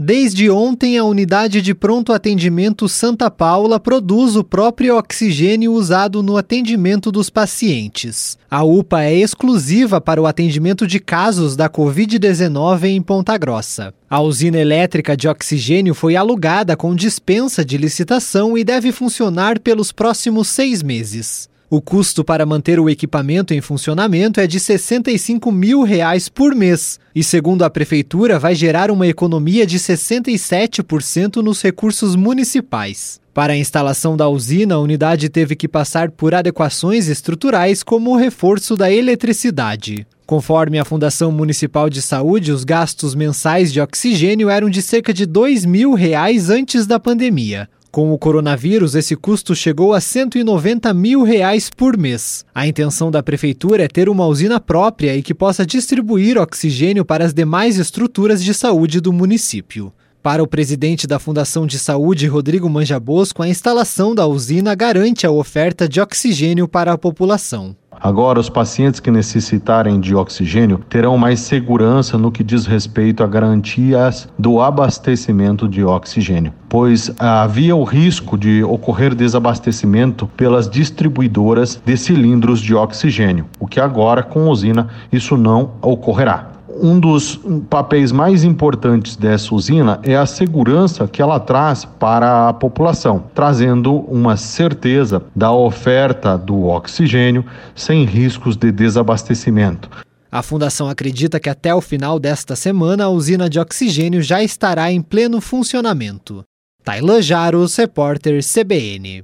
Desde ontem, a unidade de pronto atendimento Santa Paula produz o próprio oxigênio usado no atendimento dos pacientes. A UPA é exclusiva para o atendimento de casos da Covid-19 em Ponta Grossa. A usina elétrica de oxigênio foi alugada com dispensa de licitação e deve funcionar pelos próximos seis meses. O custo para manter o equipamento em funcionamento é de 65 mil reais por mês e, segundo a prefeitura, vai gerar uma economia de 67% nos recursos municipais. Para a instalação da usina, a unidade teve que passar por adequações estruturais, como o reforço da eletricidade. Conforme a Fundação Municipal de Saúde, os gastos mensais de oxigênio eram de cerca de R$ mil reais antes da pandemia. Com o coronavírus, esse custo chegou a 190 mil reais por mês. A intenção da prefeitura é ter uma usina própria e que possa distribuir oxigênio para as demais estruturas de saúde do município. Para o presidente da Fundação de Saúde, Rodrigo Manjabosco, a instalação da usina garante a oferta de oxigênio para a população. Agora, os pacientes que necessitarem de oxigênio terão mais segurança no que diz respeito a garantias do abastecimento de oxigênio, pois havia o risco de ocorrer desabastecimento pelas distribuidoras de cilindros de oxigênio, o que agora, com a usina, isso não ocorrerá um dos papéis mais importantes dessa usina é a segurança que ela traz para a população, trazendo uma certeza da oferta do oxigênio sem riscos de desabastecimento. A fundação acredita que até o final desta semana a usina de oxigênio já estará em pleno funcionamento. Tailan Jaros, repórter CBN.